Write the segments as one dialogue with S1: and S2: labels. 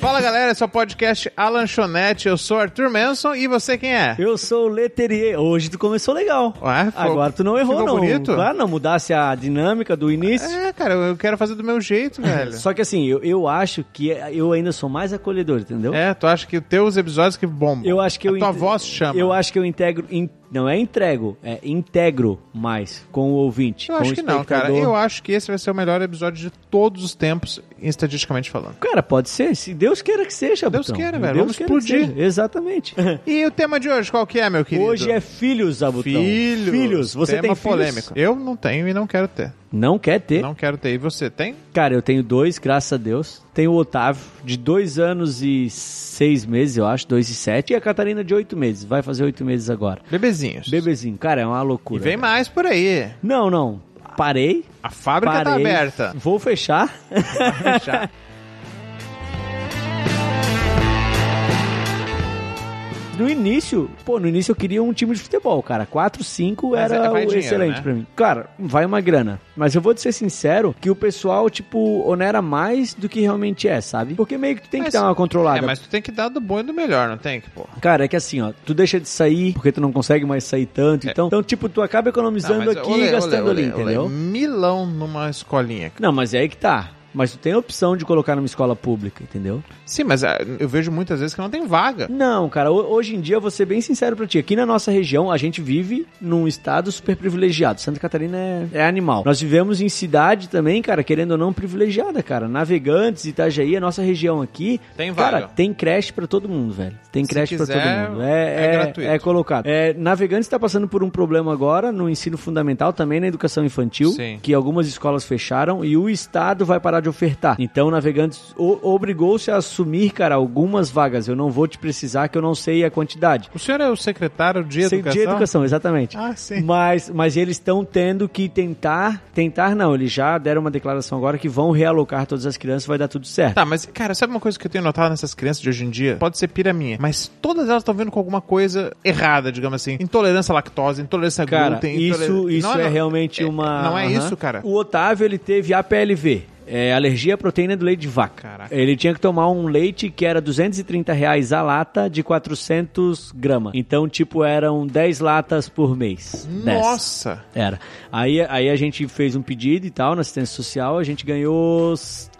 S1: Fala galera, esse é o podcast A Lanchonete. Eu sou Arthur Manson e você quem é?
S2: Eu sou o Leterier. Hoje tu começou legal.
S1: Ué, ficou-
S2: Agora tu não errou,
S1: ficou
S2: não.
S1: bonito?
S2: Claro, não mudasse a dinâmica do início.
S1: É, cara, eu quero fazer do meu jeito, velho.
S2: Só que assim, eu, eu acho que eu ainda sou mais acolhedor, entendeu?
S1: É, tu acha que os teus episódios que bombam?
S2: Eu acho que eu
S1: A tua
S2: inte-
S1: voz chama.
S2: Eu acho que eu integro. in- não é entrego, é integro mais com o ouvinte.
S1: Eu acho que não, cara. Eu acho que esse vai ser o melhor episódio de todos os tempos, estatisticamente falando.
S2: Cara, pode ser. Se Deus queira que seja,
S1: Deus
S2: Abutão.
S1: queira, velho.
S2: Deus
S1: Vamos explodir.
S2: Exatamente.
S1: E o tema de hoje, qual que é, meu querido?
S2: Hoje é filhos, Abutão.
S1: Filhos.
S2: Filhos. Você
S1: tema
S2: tem filhos?
S1: polêmico. Eu não tenho e não quero ter.
S2: Não quer ter?
S1: Não quero ter. E você tem?
S2: Cara, eu tenho dois, graças a Deus. Tenho o Otávio, de dois anos e seis meses, eu acho, dois e sete. E a Catarina, de oito meses. Vai fazer oito meses agora.
S1: Bebezinhos.
S2: Bebezinho. Cara, é uma
S1: E
S2: loucura.
S1: vem mais por aí.
S2: Não, não. Parei.
S1: A fábrica tá
S2: parei.
S1: aberta.
S2: Vou fechar.
S1: Já.
S2: No início, pô, no início eu queria um time de futebol, cara. 4, 5
S1: Mas
S2: era
S1: é- dinheiro,
S2: excelente
S1: né?
S2: pra mim. Cara, vai uma grana. Mas eu vou te ser sincero que o pessoal, tipo, onera mais do que realmente é, sabe? Porque meio que tu tem
S1: Mas-
S2: que dar uma controlada.
S1: É, mas tu tem que dar do bom e do melhor, não tem que, pô?
S2: Cara, é que assim, ó, tu deixa de sair porque tu não consegue mais sair tanto. Então, então tipo, tu acaba economizando
S1: Não,
S2: aqui
S1: olê,
S2: e gastando
S1: olê,
S2: ali,
S1: olê,
S2: entendeu?
S1: olê. Milão numa escolinha.
S2: Não, mas é aí que tá. Mas tu tem a opção de colocar numa escola pública, entendeu?
S1: Sim, mas ah, eu vejo muitas vezes que não tem vaga.
S2: Não, cara, ho- hoje em dia eu vou ser bem sincero pra ti. Aqui na nossa região, a gente vive num estado super privilegiado. Santa Catarina é, é animal. Nós vivemos em cidade também, cara, querendo ou não, privilegiada, cara. Navegantes, Itajaí, a nossa região aqui.
S1: Tem
S2: Cara,
S1: vaga.
S2: tem creche pra todo mundo, velho. Tem creche pra
S1: quiser,
S2: todo mundo.
S1: é
S2: É, é,
S1: gratuito.
S2: é colocado. É, Navegantes tá passando por um problema agora no ensino fundamental, também na educação infantil,
S1: Sim.
S2: que algumas escolas fecharam e o estado vai parar de ofertar. Então, Navegantes obrigou-se a assumir, cara, algumas vagas. Eu não vou te precisar, que eu não sei a quantidade.
S1: O senhor é o secretário de educação?
S2: De educação, exatamente.
S1: Ah, sim.
S2: Mas, mas eles estão tendo que tentar. Tentar não, eles já deram uma declaração agora que vão realocar todas as crianças, vai dar tudo certo.
S1: Tá, mas, cara, sabe uma coisa que eu tenho notado nessas crianças de hoje em dia? Pode ser pira minha, mas todas elas estão vindo com alguma coisa errada, digamos assim. Intolerância à lactose, intolerância a
S2: Cara,
S1: glúten.
S2: isso,
S1: intoler-
S2: isso
S1: Não,
S2: é
S1: não,
S2: realmente
S1: é-
S2: uma.
S1: Não é
S2: Aham.
S1: isso, cara.
S2: O Otávio, ele teve APLV. É, alergia à proteína do leite de vaca.
S1: Caraca.
S2: Ele tinha que tomar um leite que era 230 reais a lata de 400 gramas. Então, tipo, eram 10 latas por mês. 10.
S1: Nossa!
S2: Era. Aí, aí a gente fez um pedido e tal na assistência social, a gente ganhou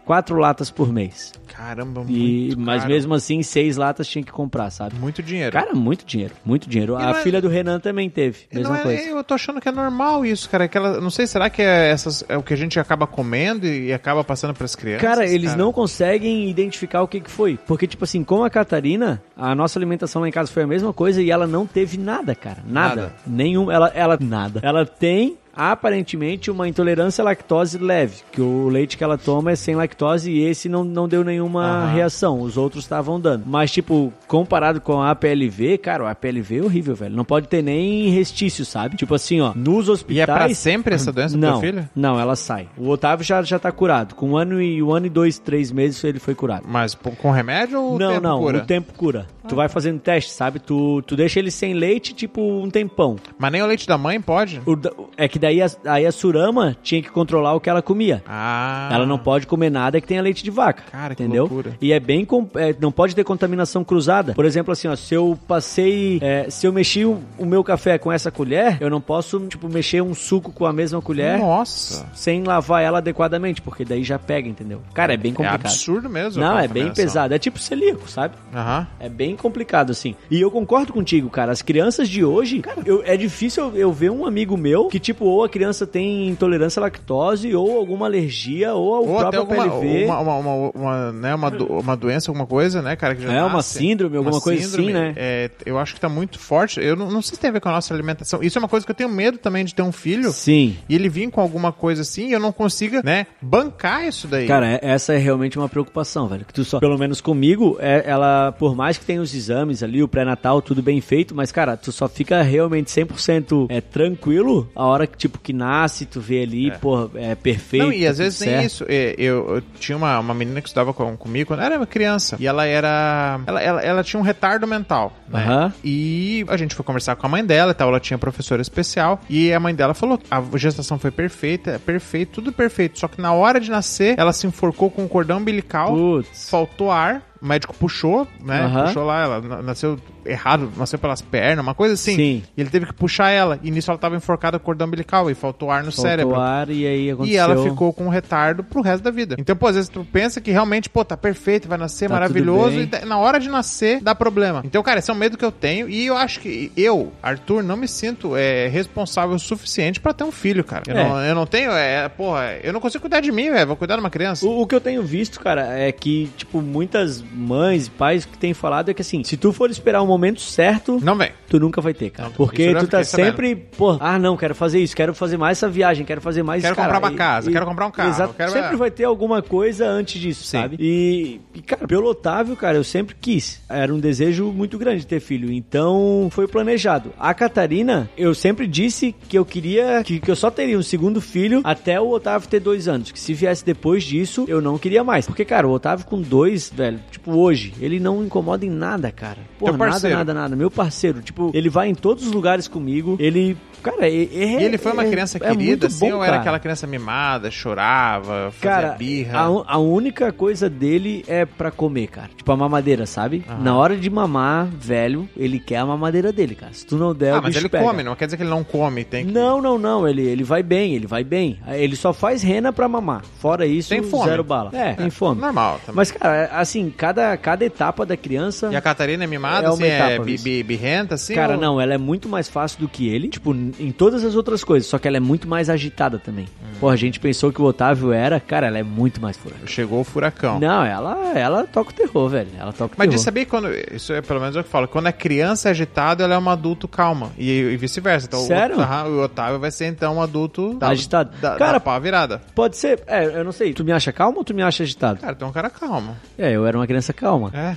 S2: quatro latas por mês.
S1: Caramba,
S2: E,
S1: muito
S2: mas
S1: caro.
S2: mesmo assim, seis latas tinha que comprar, sabe?
S1: Muito dinheiro.
S2: Cara, muito dinheiro, muito dinheiro.
S1: E
S2: A
S1: é-
S2: filha do Renan também teve,
S1: E
S2: mesma
S1: não é-
S2: coisa.
S1: eu tô achando que é normal isso, cara. Aquela, não sei, será que é, essas, é o que a gente acaba comendo e, e acaba passando pras crianças?
S2: Cara, eles
S1: cara?
S2: não conseguem identificar o que, que foi. Porque, tipo assim, com a Catarina, a nossa alimentação lá em casa foi a mesma coisa e ela não teve nada, cara. Nada.
S1: Nada.
S2: Nenhum. Ela, ela. Nada. Ela tem. Aparentemente uma intolerância à lactose leve, que o leite que ela toma é sem lactose e esse não, não deu nenhuma
S1: Aham.
S2: reação, os outros estavam dando. Mas, tipo, comparado com a APLV, cara, o APLV é horrível, velho. Não pode ter nem restício, sabe? Tipo assim, ó, nos
S1: E é
S2: hospitais.
S1: pra sempre essa doença do
S2: Não,
S1: teu filho?
S2: não, ela sai. O Otávio já, já tá curado. Com um ano e um ano e dois, três meses ele foi curado.
S1: Mas com remédio ou
S2: não, não,
S1: cura?
S2: o tempo cura. Tu vai fazendo teste, sabe? Tu, tu deixa ele sem leite, tipo, um tempão.
S1: Mas nem o leite da mãe pode?
S2: O é que daí a, aí a Surama tinha que controlar o que ela comia.
S1: Ah.
S2: Ela não pode comer nada que tenha leite de vaca.
S1: Cara, que
S2: entendeu?
S1: loucura.
S2: E é bem. é, não pode ter contaminação cruzada. Por exemplo, assim, ó, se eu passei. é, se eu mexi o, o meu café com essa colher, eu não posso, tipo, mexer um suco com a mesma colher
S1: Nossa.
S2: sem lavar ela adequadamente, porque daí já pega, entendeu? Cara, é bem
S1: É
S2: complicado.
S1: absurdo mesmo.
S2: Não, é bem pesado. É tipo celíaco, sabe?
S1: Aham.
S2: É bem complicado, assim. E eu concordo contigo, cara. As crianças de hoje, cara, eu- é difícil eu, eu ver um amigo meu que, tipo, ou a criança tem intolerância à lactose, ou alguma alergia, ou ao
S1: Ou
S2: próprio
S1: alguma
S2: PLV.
S1: uma, uma, uma, uma, né, uma, do- uma doença, alguma coisa, né, cara? Que já
S2: É, uma
S1: nasce.
S2: síndrome, alguma coisa assim, né?
S1: É, eu acho que tá muito forte. Eu não, não sei se tem a ver com a nossa alimentação. Isso é uma coisa que eu tenho medo também de ter um filho
S2: Sim.
S1: e ele vir com alguma coisa assim e eu não consiga, né, bancar isso daí.
S2: Cara, é- essa é realmente uma preocupação, velho. Que tu só, pelo menos comigo, é, ela, por mais que tenha os exames ali, o pré-natal, tudo bem feito, mas, cara, tu só fica realmente 100% é, tranquilo a hora que, tipo, que nasce, tu vê ali,
S1: É.
S2: porra, é perfeito.
S1: Não, e às vezes nem
S2: certo.
S1: isso. É, Eu, eu tinha uma, uma menina que estudava com, comigo quando eu era uma criança. E ela era. Ela, ela, ela tinha um retardo mental, né?
S2: Aham.
S1: E a gente foi conversar com a mãe dela e tal. Ela tinha professora especial. E a mãe dela falou: a gestação foi perfeita, perfeito, tudo perfeito. Só que na hora de nascer, ela se enforcou com o cordão umbilical,
S2: Putz.
S1: faltou ar. O médico puxou, né?
S2: Aham.
S1: Puxou lá, ela na- nasceu errado, nasceu pelas pernas, uma coisa assim.
S2: Sim.
S1: E ele teve que puxar ela. E nisso ela tava enforcada com o cordão umbilical e faltou ar no
S2: Faltou
S1: cérebro.
S2: ar e aí aconteceu.
S1: E ela ficou com um retardo pro resto da vida. Então, pô, às vezes tu pensa que realmente, pô, tá perfeito, vai nascer
S2: Tá
S1: maravilhoso, e na hora de nascer dá problema. Então, cara, esse é um medo que eu tenho e eu acho que eu, Arthur, não me sinto é, responsável o suficiente pra ter um filho, cara. Eu,
S2: É.
S1: não, eu não tenho, é, porra, eu não consigo cuidar de mim, velho, vou cuidar de uma criança.
S2: O, o que eu tenho visto, cara, é que, tipo, muitas mães e pais que têm falado é que assim, se tu for esperar o momento certo,
S1: Não vem.
S2: tu nunca vai ter, cara.
S1: Não,
S2: Porque tu tá
S1: fiquei sabendo.
S2: sempre, pô, ah, não, quero fazer isso, quero fazer mais essa viagem, quero fazer mais
S1: Quero
S2: cara,
S1: comprar uma
S2: e-
S1: casa,
S2: e-
S1: quero comprar um carro,
S2: Exato.
S1: quero-
S2: Sempre vai ter alguma coisa antes disso,
S1: Sim.
S2: sabe? E, e, cara, pelo Otávio, cara, eu sempre quis. Era um desejo muito grande ter filho. Então, foi planejado. A Catarina, eu sempre disse que eu queria, que, que eu só teria um segundo filho até o Otávio ter dois anos. Que se viesse depois disso, eu não queria mais. Porque, cara, o Otávio com dois, velho, tipo, hoje, ele não incomoda em nada, cara. Porra, nada, nada, nada. Meu parceiro, tipo, ele vai em todos os lugares comigo. Ele, cara, é, é-
S1: E ele foi uma
S2: é-
S1: criança
S2: é
S1: querida,
S2: muito
S1: assim,
S2: bom,
S1: ou era aquela criança mimada, chorava, fazia
S2: Cara,
S1: birra?
S2: a, a única coisa dele é pra comer, cara. Tipo a mamadeira, sabe?
S1: Aham.
S2: Na hora de mamar, velho, ele quer a mamadeira dele, cara. Se tu não der,
S1: ah,
S2: o
S1: mas ele
S2: pega.
S1: come, não quer dizer que ele não come, tem que...
S2: Não, não, não. Ele, ele vai bem, ele vai bem. Ele só faz rena pra mamar. Fora isso,
S1: Tem fome.
S2: zero bala. É, tem fome.
S1: Normal também.
S2: Mas, cara, assim, cada, cada etapa da criança.
S1: E a Catarina é mimada,
S2: É
S1: assim, é
S2: etapa,
S1: bi-
S2: isso.
S1: bi- birrenta, assim?
S2: Cara,
S1: ou-
S2: não, ela é muito mais fácil do que ele, tipo, em todas as outras coisas, só que ela é muito mais agitada também. Porra, a gente pensou que o Otávio era, cara, ela é muito mais furada.
S1: Chegou o furacão.
S2: Não, ela, ela toca o terror, velho. Ela toca o
S1: Mas
S2: terror.
S1: de saber quando. Isso é pelo menos o que eu falo. Quando a criança é agitada, ela é um adulto calma. E, e vice-versa. Então,
S2: Sério?
S1: O, aham, o Otávio vai ser então um adulto da,
S2: Agitado.
S1: Da,
S2: Cara-
S1: da pau virada.
S2: Pode ser, é, eu não sei. Tu me acha calmo ou tu me acha agitado?
S1: Cara, tem um cara calmo.
S2: É, eu era uma criança calma.
S1: É.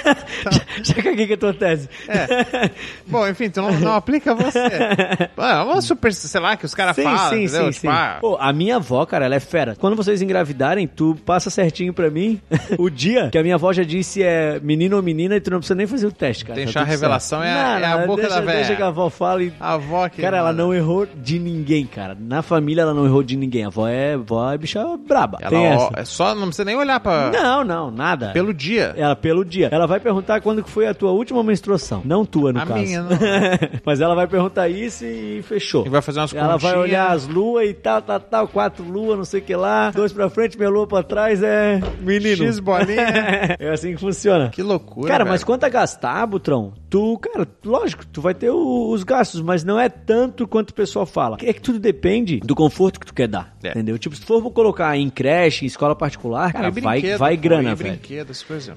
S2: Já caguei com a tua tese.
S1: É. Bom, enfim, tu não, não aplica você. Ah, É uma super, sei lá, que os caras falam,
S2: sim,
S1: entendeu?
S2: sim,
S1: tipo,
S2: sim.
S1: ah,
S2: Pô, a minha avó, cara, ela é fera. Quando vocês engravidarem, tu passa certinho pra mim o dia que a minha avó já disse é menino ou menina e tu não precisa nem fazer o teste, cara.
S1: Deixar
S2: Tá
S1: a revelação é a- é a boca
S2: deixa,
S1: da véia.
S2: Deixa que a avó fala e...
S1: a avó que.
S2: Cara, ela não errou de ninguém, cara. Na família ela não errou de ninguém. A avó é, a avó é bicha braba.
S1: Ela,
S2: Tem
S1: ó,
S2: essa.
S1: é só, não precisa nem olhar pra.
S2: Não, não, nada.
S1: Pelo dia.
S2: Ela pelo dia. Ela vai perguntar quando que foi a tua última menstruação. Não tua, no
S1: A
S2: caso.
S1: minha, não.
S2: Mas ela vai perguntar isso e fechou.
S1: E vai fazer umas
S2: Ela vai
S1: continhas.
S2: olhar as luas e tal, tal, tal, quatro luas, não sei o que lá, dois pra frente, minha lua pra trás, é menino.
S1: X bolinha.
S2: é assim que funciona.
S1: Que loucura.
S2: Cara,
S1: velho.
S2: mas quanto a gastar, Butrão, tu, cara, lógico, tu vai ter o- os gastos, mas não é tanto quanto o pessoal fala. É que tudo depende do conforto que tu quer dar,
S1: É.
S2: entendeu? Tipo, se tu for colocar em creche, em escola particular, cara,
S1: E
S2: vai, vai grana, velho.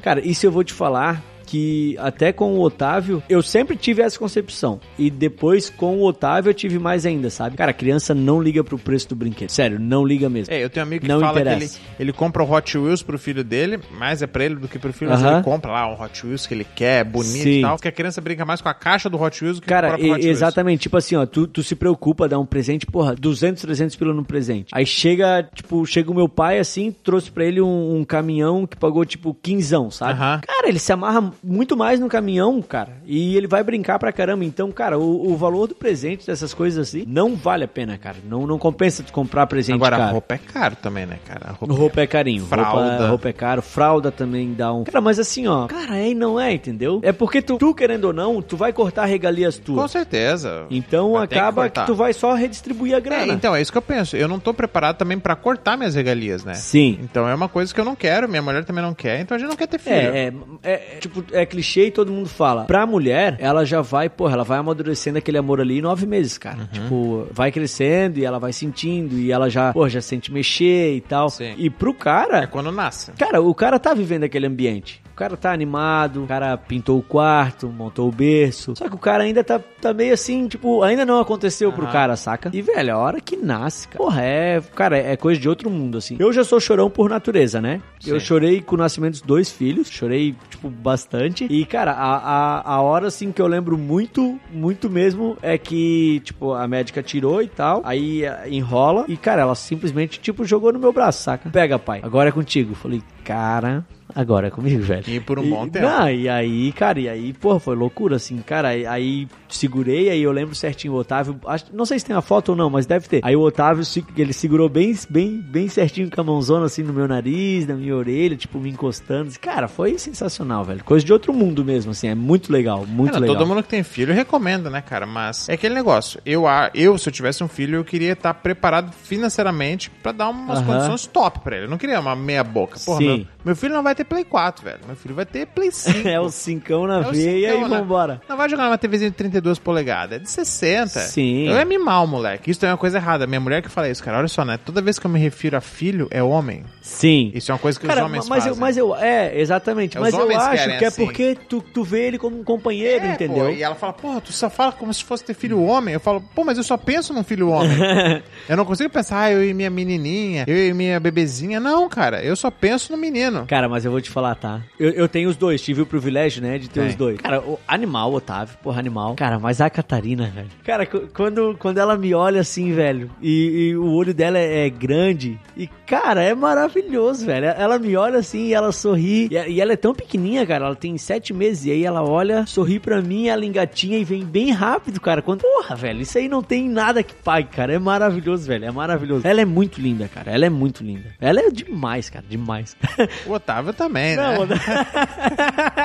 S2: Cara, isso eu vou te falar que até com o Otávio, eu sempre tive essa concepção. E depois com o Otávio eu tive mais ainda, sabe? Cara, a criança não liga pro preço do brinquedo. Sério, não liga mesmo.
S1: É, eu tenho um amigo que
S2: Não
S1: fala
S2: interessa.
S1: que ele, ele compra o Hot Wheels pro filho dele, mais é pra ele do que pro filho, mas
S2: Aham.
S1: ele compra lá um Hot Wheels que ele quer, bonito
S2: Sim.
S1: e tal, porque a criança brinca mais com a caixa do Hot Wheels do que com o
S2: Cara,
S1: próprio Hot Wheels.
S2: exatamente, tipo assim, ó, tu, tu se preocupa dar um presente, porra, 200, 300 pila no presente. Aí chega, tipo, chega o meu pai assim, trouxe pra ele um, um caminhão que pagou, tipo, quinzão, sabe?
S1: Aham.
S2: Cara, ele se amarra muito mais no caminhão, cara, e ele vai brincar pra caramba. Então, cara, o, o valor do presente, dessas coisas assim, não vale a pena, cara. Não, não compensa tu comprar presente
S1: Agora, a roupa é caro também, né, cara? A roupa,
S2: Roupa é carinho,
S1: Fralda.
S2: Roupa, roupa é caro, fralda também dá um. Cara, mas assim, ó, cara, é e não é, entendeu? É porque tu, tu querendo ou não, tu vai cortar regalias tuas.
S1: Com certeza.
S2: Então
S1: Vai que
S2: acaba que,
S1: cortar.
S2: tu vai só redistribuir a grana.
S1: É, então, é isso que eu penso. Eu não tô preparado também pra cortar minhas regalias, né?
S2: Sim.
S1: Então é uma coisa que eu não quero, minha mulher também não quer, então a gente não quer ter filho.
S2: É, é, é, tipo, é clichê e todo mundo fala. Pra mulher, ela já vai, porra, ela vai amadurecendo aquele amor ali em nove meses, cara.
S1: Uhum.
S2: Tipo, vai crescendo e ela vai sentindo e ela já, porra, já sente mexer e tal.
S1: Sim.
S2: E pro
S1: É
S2: cara,
S1: quando nasce.
S2: cara, o cara tá vivendo aquele ambiente. cara tá animado, o cara pintou o quarto, montou o berço. Só que o cara ainda tá, tá meio assim, tipo, ainda não aconteceu pro
S1: Aham.
S2: cara, saca? E, velho, a hora que nasce, cara, porra, é, cara, é coisa de outro mundo, assim. Eu já sou chorão por natureza, né? Eu
S1: Sim.
S2: chorei com o nascimento dos dois filhos, chorei, tipo, bastante. E, cara, a, a, a hora, assim, que eu lembro muito, muito mesmo, é que, tipo, a médica tirou e tal, aí eh, enrola, e, cara, ela simplesmente, tipo, jogou no meu braço, saca? Pega, pai, agora é contigo. Falei, cara... Agora comigo, velho.
S1: E por um
S2: E-
S1: bom tempo.
S2: Não, e aí, cara, e aí, porra, foi loucura, assim, cara. Aí, aí segurei, aí eu lembro certinho o Otávio. acho- não sei se tem a foto ou não, mas deve ter. Aí o Otávio, ele segurou bem, bem, bem certinho com a mãozona, assim, no meu nariz, na minha orelha, tipo, me encostando. Cara, foi sensacional, velho. Coisa de outro mundo mesmo, assim. É muito legal, muito
S1: Cara,
S2: legal.
S1: Todo mundo que tem filho recomenda, né, cara? Mas é aquele negócio. Eu, eu se eu tivesse um filho, eu queria estar preparado financeiramente pra dar umas
S2: Aham.
S1: condições top pra ele. Eu não queria uma meia boca. Porra,
S2: Sim.
S1: meu, meu filho não vai ter Play 4, velho. Meu filho vai ter Play 5.
S2: É o cincão na
S1: É
S2: veia e
S1: né?
S2: vambora.
S1: Não vai jogar numa TVzinha de 32 polegadas, é de 60.
S2: Sim.
S1: Eu é mimar o moleque. Isso é uma coisa errada. Minha mulher que fala isso, cara. Olha só, né? Toda vez que eu me refiro a filho, é homem.
S2: Sim.
S1: Isso é uma coisa que
S2: Cara,
S1: os homens
S2: mas
S1: fazem.
S2: eu, mas eu, é, exatamente.
S1: É,
S2: mas eu acho que é
S1: assim.
S2: porque tu, tu vê ele como um companheiro,
S1: É,
S2: entendeu?
S1: pô, e ela fala, porra, tu só fala como se fosse ter filho homem. Eu falo, pô, mas eu só penso num filho homem. eu não consigo pensar, ah, eu e minha menininha, eu e minha bebezinha. Não, cara, eu só penso no menino.
S2: Cara, mas eu vou te falar, tá? Eu, eu tenho os dois, tive o privilégio, né, de ter
S1: Tem.
S2: os dois. Cara, o animal, Otávio, porra, animal. Cara, mas a Catarina, velho. Cara, quando, quando ela me olha assim, velho, e, e o olho dela é, é grande, e, cara, é maravilhoso, velho. Ela me olha assim e ela sorri. E, e ela é tão pequenininha, cara, ela tem sete meses, e aí ela olha, sorri pra mim, ela engatinha e vem bem rápido, cara. Quando, porra, velho, isso aí não tem nada que pague, cara. É maravilhoso, velho, é maravilhoso. Ela é muito linda, cara, ela é muito linda. Ela é demais, cara, demais.
S1: O Otávio também,
S2: Não,
S1: né?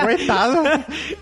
S1: Coitado.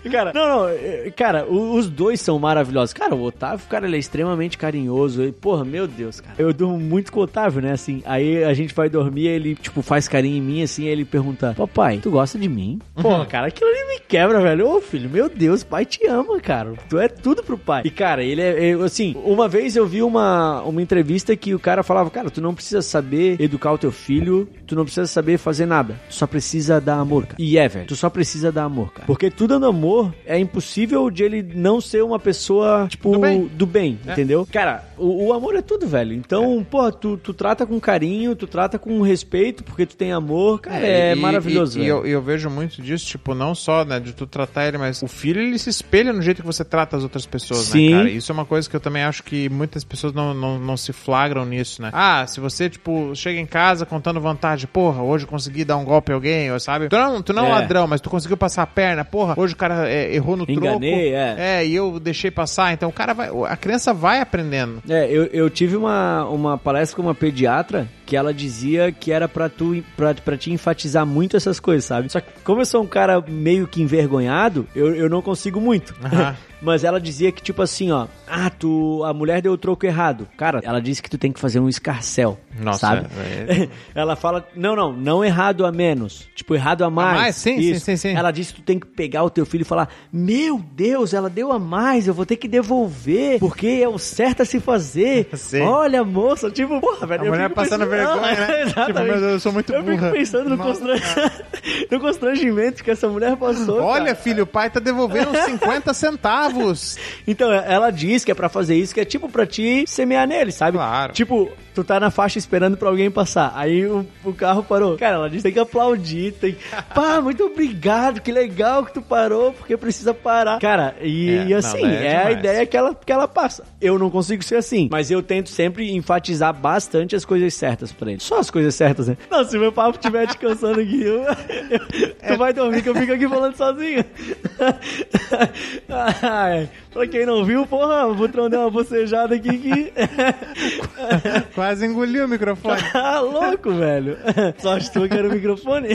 S2: Cara, não, não, eh, cara, os dois são maravilhosos. Cara, o Otávio, cara, ele é extremamente carinhoso. E, porra, meu Deus, cara. Eu durmo muito com o Otávio, né? Assim, aí a gente vai dormir, ele, tipo, faz carinho em mim, assim, aí ele pergunta: Papai, tu gosta de mim? Porra, cara, aquilo ali me quebra, velho. Ô, filho, meu Deus, pai te ama, cara. Tu é tudo pro pai. E, cara, ele é, é, assim, uma vez eu vi uma, uma entrevista que o cara falava: Cara, tu não precisa saber educar o teu filho, tu não precisa saber fazer nada. Tu só precisa dar amor, cara. E é, velho. Tu só precisa dar amor, cara. Porque tu dando amor, é impossível de ele não ser uma pessoa, tipo,
S1: Do bem.
S2: do bem,
S1: É.
S2: entendeu? Cara, o, o amor é tudo, velho. Então, porra, tu, tu trata com carinho, tu trata com respeito, porque tu tem amor, cara, é,
S1: e-
S2: maravilhoso,
S1: E, e
S2: velho.
S1: eu, e eu vejo muito disso, tipo, não só, né, de tu tratar ele, mas o filho, ele se espelha no jeito que você trata as outras pessoas,
S2: Sim.
S1: né, cara? Isso é uma coisa que eu também acho que muitas pessoas não, não, não se flagram nisso, né? Ah, se você, tipo, chega em casa contando vantagem, porra, hoje eu consegui dar um golpe em alguém, ou sabe? Tu não, tu não é um
S2: É.
S1: ladrão, mas tu conseguiu passar a perna, porra, hoje o cara é, errou no
S2: Enganei,
S1: troco.
S2: é.
S1: É, e eu deixei passar, então o cara vai, a criança vai aprendendo.
S2: É, eu, eu tive uma, uma palestra com uma pediatra que ela dizia que era pra tu pra, pra te enfatizar muito essas coisas, sabe? Só que como eu sou um cara meio que envergonhado, eu, eu não consigo muito.
S1: Aham.
S2: Mas ela dizia que, tipo assim, ó, ah, tu. A mulher deu o troco errado. Cara, ela disse que tu tem que fazer um escarcel.
S1: Nossa,
S2: sabe?
S1: é-
S2: ela fala, não, não, não errado a menos. Tipo, errado a mais.
S1: mais? Sim, sim, sim, sim.
S2: Ela disse que tu tem que pegar o teu filho e falar: Meu Deus, ela deu a mais, eu vou ter que devolver, porque é o certo a se fazer.
S1: Sim.
S2: Olha, moça, tipo, porra, velho.
S1: A mulher passando vergonha, né?
S2: Exatamente.
S1: Tipo, meu Deus, eu sou muito
S2: Eu
S1: burra.
S2: fico pensando no, constran- no constrangimento que essa mulher passou.
S1: Olha,
S2: cara.
S1: filho, o pai tá devolvendo uns 50 centavos.
S2: Então, ela diz que é pra fazer isso, que é tipo pra te semear nele, sabe?
S1: Claro.
S2: Tipo, tu tá na faixa esperando pra alguém passar. Aí o, o carro parou. Cara, ela diz tem que aplaudir, tem. Pá, muito obrigado, que legal que tu parou, porque precisa parar. Cara, e,
S1: É,
S2: e assim,
S1: não, é
S2: é, a ideia que ela, que ela passa. Eu não consigo ser assim, mas eu tento sempre enfatizar bastante as coisas certas pra ele. Só as coisas certas, né? Não, se meu papo estiver te cansando aqui, eu- eu- tu vai dormir que eu fico aqui falando sozinho. Ai, pra quem não viu, porra, o Butrão deu uma bocejada aqui que.
S1: Quase engoliu o microfone.
S2: Ah, louco, velho. Só tu que era o microfone.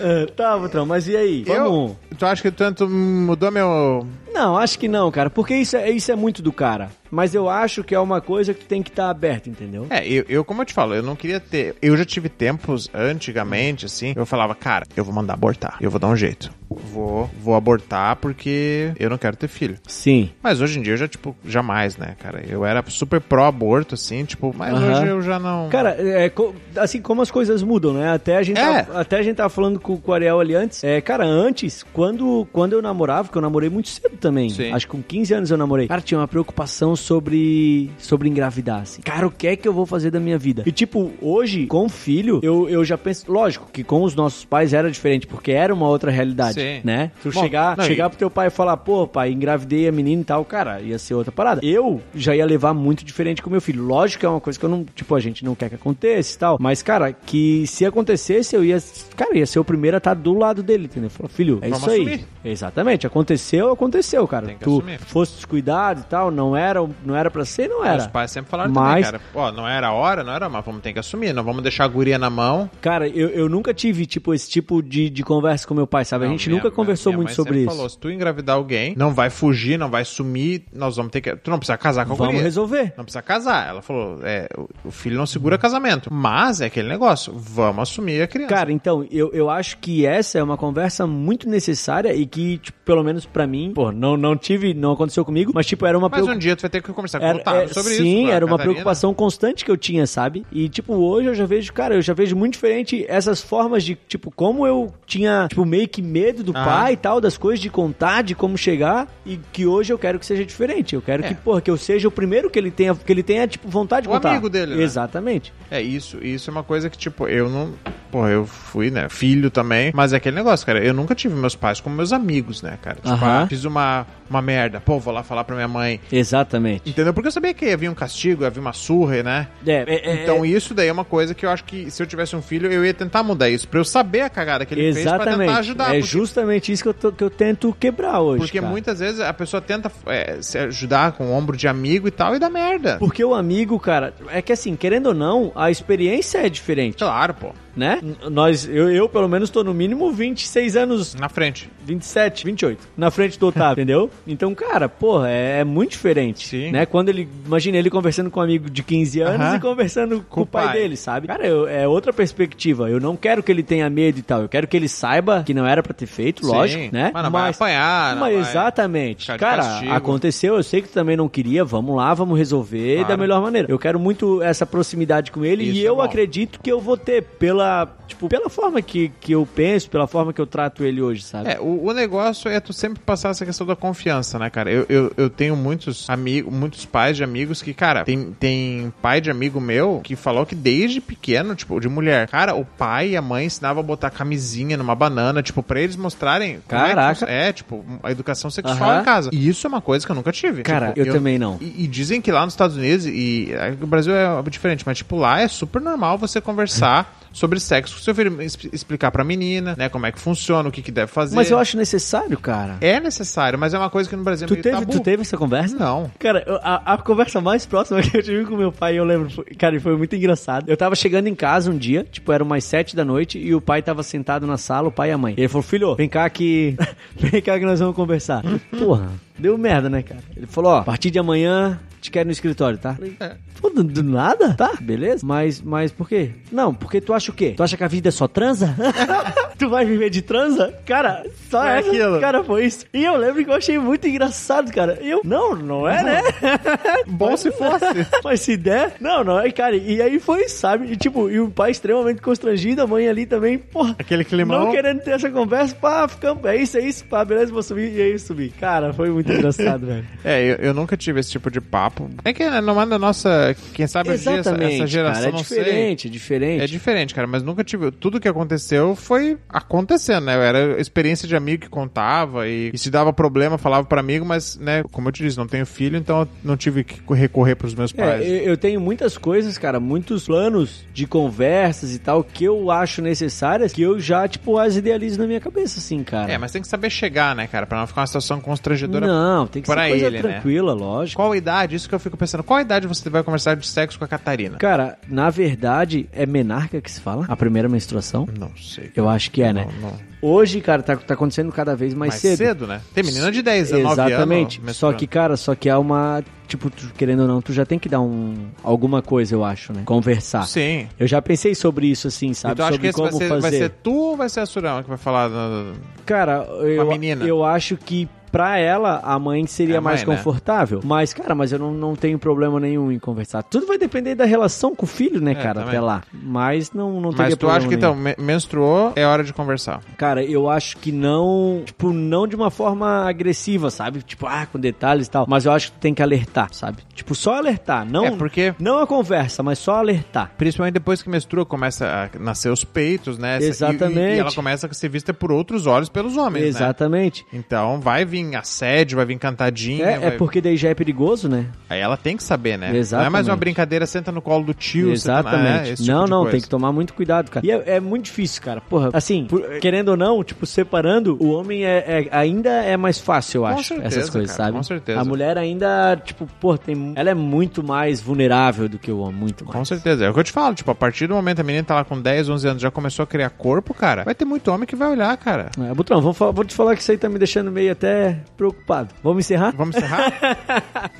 S2: Ah, tá, Butrão, mas e aí? Vamos.
S1: Eu, tu acha que tanto mudou meu.
S2: Não, acho que não, cara, porque isso é, isso é muito do cara. Mas eu acho que é uma coisa que tem que estar aberto, entendeu?
S1: É, eu, eu, como eu te falo, eu não queria ter. Eu já tive tempos antigamente, assim, eu falava, cara, eu vou mandar abortar, eu vou dar um jeito. vou, vou abortar porque eu não quero ter filho.
S2: Sim.
S1: Mas hoje em dia eu já, tipo, jamais, né, cara? Eu era super pró-aborto, assim, tipo, mas hoje eu já não.
S2: Cara, é, assim como as coisas mudam, né? Até a gente,
S1: É.
S2: tava, até a gente tava falando com, com o Ariel ali antes. É, cara, antes, quando, quando eu namorava, porque eu namorei muito cedo também.
S1: Sim.
S2: Acho que com 15 anos eu namorei. Cara, tinha uma preocupação sobre, sobre engravidar, assim. Cara, o que é que eu vou fazer da minha vida? E tipo, hoje, com filho, eu, eu já penso. Lógico que com os nossos pais era diferente, porque era uma outra realidade,
S1: Sim.
S2: né? Tu
S1: Bom,
S2: chegar,
S1: não,
S2: chegar
S1: e-
S2: pro teu pai e falar, pô, pai, engravidei a menina e tal, cara, ia ser outra parada. Eu já ia levar muito diferente com meu filho. Lógico que é uma coisa que eu não, tipo, a gente não quer que aconteça e tal, mas, cara, que se acontecesse, eu ia, cara, ia ser o primeiro a estar do lado dele, entendeu? Falar, filho, é
S1: Vamos
S2: isso aí.
S1: assumir.
S2: Exatamente, aconteceu, aconteceu, cara.
S1: Tem que
S2: tu
S1: assumir.
S2: fosse descuidado e tal, não era, não era pra ser, não era.
S1: Meus pais sempre falaram
S2: Mas-
S1: também, cara. Ó, não era a hora, não era, mas vamos ter que assumir. Não vamos deixar a guria na mão.
S2: Cara, eu, eu nunca tive, tipo, esse tipo de, de conversa com meu pai, sabe? a
S1: Não,
S2: gente
S1: minha-
S2: nunca conversou muito sobre isso.
S1: falou, se tu engravidar alguém, não vai fugir, não vai sumir, nós vamos ter que... Tu não precisa casar com a
S2: Vamos
S1: guria.
S2: resolver.
S1: Não precisa casar. Ela falou, é, o- filho não segura casamento. Mas é aquele negócio, vamos assumir a criança.
S2: Cara, então, eu, eu acho que essa é uma conversa muito necessária e que, tipo, pelo menos pra mim, pô, não, não tive, não aconteceu comigo, mas, tipo, era uma
S1: mas um dia tu vai ter que conversar com o
S2: Era,
S1: Otávio
S2: é,
S1: sobre isso.
S2: sim,
S1: com a
S2: era uma
S1: Catarina.
S2: preocupação constante que eu tinha, sabe? E, tipo, hoje eu já vejo, cara, eu já vejo muito diferente essas formas de, tipo, como eu tinha, tipo, meio que medo do
S1: Ah.
S2: pai e tal, das coisas de contar, de como chegar, e que hoje eu quero que seja diferente. Eu quero
S1: É.
S2: que, porra, que eu seja o primeiro que ele tenha, que ele tenha, tipo, vontade de
S1: O
S2: contar.
S1: amigo dele, né?
S2: Exatamente.
S1: É isso, isso é uma coisa que, tipo, eu não. Porra, eu fui, né? Filho também. Mas é aquele negócio, cara. Eu nunca tive meus pais como meus amigos, né, cara? Tipo,
S2: Aham.
S1: ah, fiz uma, uma merda. Pô, vou lá falar pra minha mãe.
S2: Exatamente.
S1: Entendeu? Porque eu sabia que ia vir um castigo, ia vir uma surra, né?
S2: É, é, é,
S1: Então isso daí é uma coisa que eu acho que se eu tivesse um filho, eu ia tentar mudar isso. Pra eu saber a cagada que ele fez pra
S2: Exatamente.
S1: tentar ajudar.
S2: é
S1: porque-
S2: justamente isso que eu, tô- que eu tento quebrar hoje.
S1: Porque
S2: cara.
S1: muitas vezes a pessoa tenta é, se ajudar com o ombro de amigo e tal e dá merda.
S2: Porque o amigo, cara, é que assim, querendo ou não, a experiência é diferente,
S1: Claro, pô.
S2: Né? Nós, eu, eu pelo menos tô no mínimo 26 anos,
S1: Na frente.
S2: 27, 28, na frente do Otávio, entendeu? Então, cara, porra, é, é muito diferente,
S1: Sim.
S2: né? Quando ele, imagina ele conversando com um amigo de 15 anos
S1: Aham.
S2: e conversando com,
S1: Com
S2: o pai,
S1: pai.
S2: dele, sabe? Cara, eu- é outra perspectiva. Eu não quero que ele tenha medo e tal, eu quero que ele saiba que não era pra ter feito,
S1: Sim.
S2: lógico, né?
S1: Mas não vai apanhar, não
S2: mas
S1: vai
S2: exatamente. Cara,
S1: castigo.
S2: aconteceu, eu sei que tu também não queria, vamos lá, vamos resolver
S1: Claro.
S2: da melhor maneira. Eu quero muito essa proximidade com ele
S1: Isso
S2: e
S1: é
S2: eu
S1: bom.
S2: acredito que eu vou ter pela, tipo, pela forma que, que eu penso, pela forma que eu trato ele hoje, sabe?
S1: É, o, o negócio é tu sempre passar essa questão da confiança, né, cara? Eu, eu, eu tenho muitos amigos, muitos pais de amigos que, cara, tem, tem pai de amigo meu que falou que desde pequeno, tipo, de mulher, cara, o pai e a mãe ensinavam a botar camisinha numa banana, tipo, pra eles mostrarem. como é que
S2: Caraca.
S1: fun- É, tipo, a educação sexual
S2: Aham.
S1: em casa. E isso é uma coisa que eu nunca tive.
S2: Cara,
S1: Tipo,
S2: eu também não.
S1: E, e dizem que lá nos Estados Unidos, e é, o Brasil é diferente, mas, tipo, lá é super normal você conversar. Sobre sexo com seu filho, explicar pra menina, né, como é que funciona, o que, que deve fazer.
S2: Mas eu acho necessário, cara.
S1: É necessário, mas é uma coisa que no Brasil é
S2: Tu
S1: meio
S2: teve,
S1: tabu.
S2: tu teve essa conversa?
S1: Não.
S2: Cara, a, a conversa mais próxima que eu tive com meu pai, eu lembro, foi- cara, foi muito engraçado. Eu tava chegando em casa um dia, tipo, era umas sete da noite, e o pai tava sentado na sala, o pai e a mãe. E ele falou, filho, vem cá que. vem cá que nós vamos conversar. Porra, deu merda, né, cara? Ele falou, ó, a partir de amanhã. Te quero no escritório, tá? Falei,
S1: É.
S2: Pô, do, do nada? Tá, beleza. Mas, mas por quê? Não, porque tu acha o quê? Tu acha que a vida é só transa? tu vai viver de transa? Cara, só essa.
S1: aquilo.
S2: Cara, foi isso. E eu lembro que eu achei muito engraçado, cara. E eu, não, não é, né?
S1: Bom se fosse.
S2: Mas se der, não, não. E, cara, e aí foi, sabe? E tipo, e o pai extremamente constrangido, a mãe ali também, porra.
S1: Aquele climão.
S2: Não querendo ter essa conversa, pá, ficamos, é isso, é isso, pá, beleza, vou subir, e aí eu subi. Cara, foi muito engraçado, velho.
S1: É, eu, eu nunca tive esse tipo de papo. É que né, não é da nossa. Quem sabe hoje em dia essa, essa geração
S2: cara, é
S1: não
S2: diferente, é
S1: sei.
S2: diferente.
S1: É diferente, cara, mas nunca tive. Tudo que aconteceu foi acontecendo, né? Era experiência de amigo que contava e, e se dava problema, falava pra amigo, mas, né, como eu te disse, não tenho filho, então eu não tive que recorrer pros meus pais.
S2: É, eu, eu tenho muitas coisas, cara, muitos planos de conversas e tal que eu acho necessárias que eu já, tipo, as idealizo na minha cabeça, assim, cara.
S1: É, mas tem que saber chegar, né, cara? Pra não ficar uma situação constrangedora.
S2: Não, tem que
S1: pra
S2: ser coisa
S1: ele, né?
S2: tranquila, lógico.
S1: Qual idade? Isso que eu fico pensando. Qual idade você vai conversar de sexo com a Catarina?
S2: Cara, na verdade, é menarca que se fala? A primeira menstruação?
S1: Não sei.
S2: Eu acho que é, né?
S1: Não- não-
S2: Hoje, cara, tá, tá acontecendo cada vez mais,
S1: mais
S2: cedo.
S1: cedo. né? Tem menina de 10 anos, 9 anos.
S2: Exatamente. Só que, cara, só que há uma. Tipo, tu, querendo ou não, tu já tem que dar um. alguma coisa, eu acho, né? Conversar.
S1: Sim.
S2: Eu já pensei sobre isso, assim, sabe?
S1: então acho que
S2: sobre como
S1: vai ser,
S2: fazer.
S1: vai ser tu ou vai ser a Surama que vai falar? no-
S2: Cara, eu, eu acho que pra ela a mãe seria
S1: É a mãe,
S2: mais
S1: né?
S2: confortável. Mas, cara, mas eu não, não tenho problema nenhum em conversar. Tudo vai depender da relação com o filho, né,
S1: É,
S2: cara,
S1: também.
S2: até lá. Mas não, não teria
S1: Mas tu
S2: problema
S1: acha que
S2: nenhum.
S1: então, me- menstruou, é hora de conversar.
S2: Cara, eu acho que não, tipo, não de uma forma agressiva, sabe? Tipo, ah, com detalhes e tal. Mas eu acho que tem que alertar, sabe? Tipo, só alertar. Não,
S1: É, porque-
S2: não a conversa, mas só alertar.
S1: Principalmente depois que menstrua, começa a nascer os peitos, né?
S2: Exatamente.
S1: E, e ela começa a ser vista por outros olhos pelos homens, né?
S2: Exatamente.
S1: Então vai vir assédio, vai vir cantadinha.
S2: É, é
S1: vai-
S2: porque daí já é perigoso, né?
S1: Aí ela tem que saber, né? Não é
S2: Exatamente.
S1: mais uma brincadeira, senta no colo do tio.
S2: Exatamente.
S1: Senta, na- é, tipo
S2: não,
S1: de
S2: não, tem que tomar muito cuidado, cara. E é, é muito difícil, cara. Porra, assim, por- querendo ou não, tipo, separando, o homem é, é- ainda é mais fácil, eu acho,
S1: certeza,
S2: essas coisas,
S1: cara,
S2: sabe?
S1: com certeza.
S2: A mulher ainda, tipo, pô, tem, ela é muito mais vulnerável do que o homem, muito mais.
S1: Com certeza. É o que eu te falo, tipo, a partir do momento que a menina tá lá com 10, 11 anos, já começou a criar corpo, cara, vai ter muito homem que vai olhar, cara.
S2: É, Butrão, vou, vou te falar que isso aí tá me deixando meio até preocupado. Vamos encerrar?
S1: Vamos encerrar?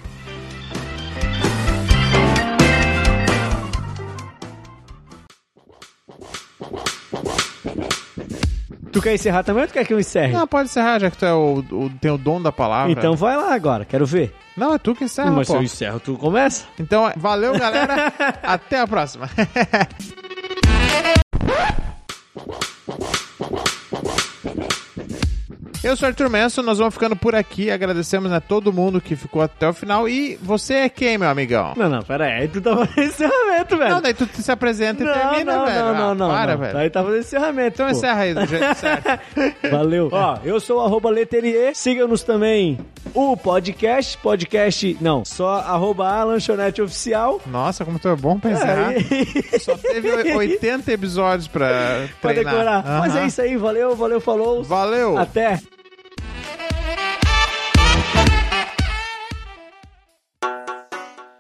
S2: Tu quer encerrar também ou tu quer que eu encerre?
S1: Não, pode encerrar, já que tu é o, o- tem o dom da palavra.
S2: então vai lá agora, quero ver.
S1: Não, é tu que encerra,
S2: Mas se
S1: pô.
S2: eu encerro, tu começa?
S1: Então, valeu, galera. Até a próxima. Eu sou Arthur Manson, nós vamos ficando por aqui. Agradecemos a todo mundo que ficou até o final. E você é quem, meu amigão?
S2: Não, não, pera aí, tu tá fazendo encerramento, velho.
S1: Não, daí tu se apresenta e
S2: não,
S1: termina,
S2: não,
S1: velho.
S2: não, não,
S1: Ah,
S2: não,
S1: Para,
S2: não.
S1: velho.
S2: Aí tá fazendo encerramento,
S1: Então
S2: pô.
S1: encerra aí do jeito certo.
S2: Valeu. Ó, eu sou o arroba Leterier. Siga-nos também o podcast. Podcast, não, só arroba a lanchonete oficial.
S1: Nossa, como tu é bom pra encerrar.
S2: É,
S1: Só teve 80 episódios pra
S2: pra decorar. Mas
S1: Aham.
S2: é isso aí, valeu, valeu, falou.
S1: Valeu.
S2: Até.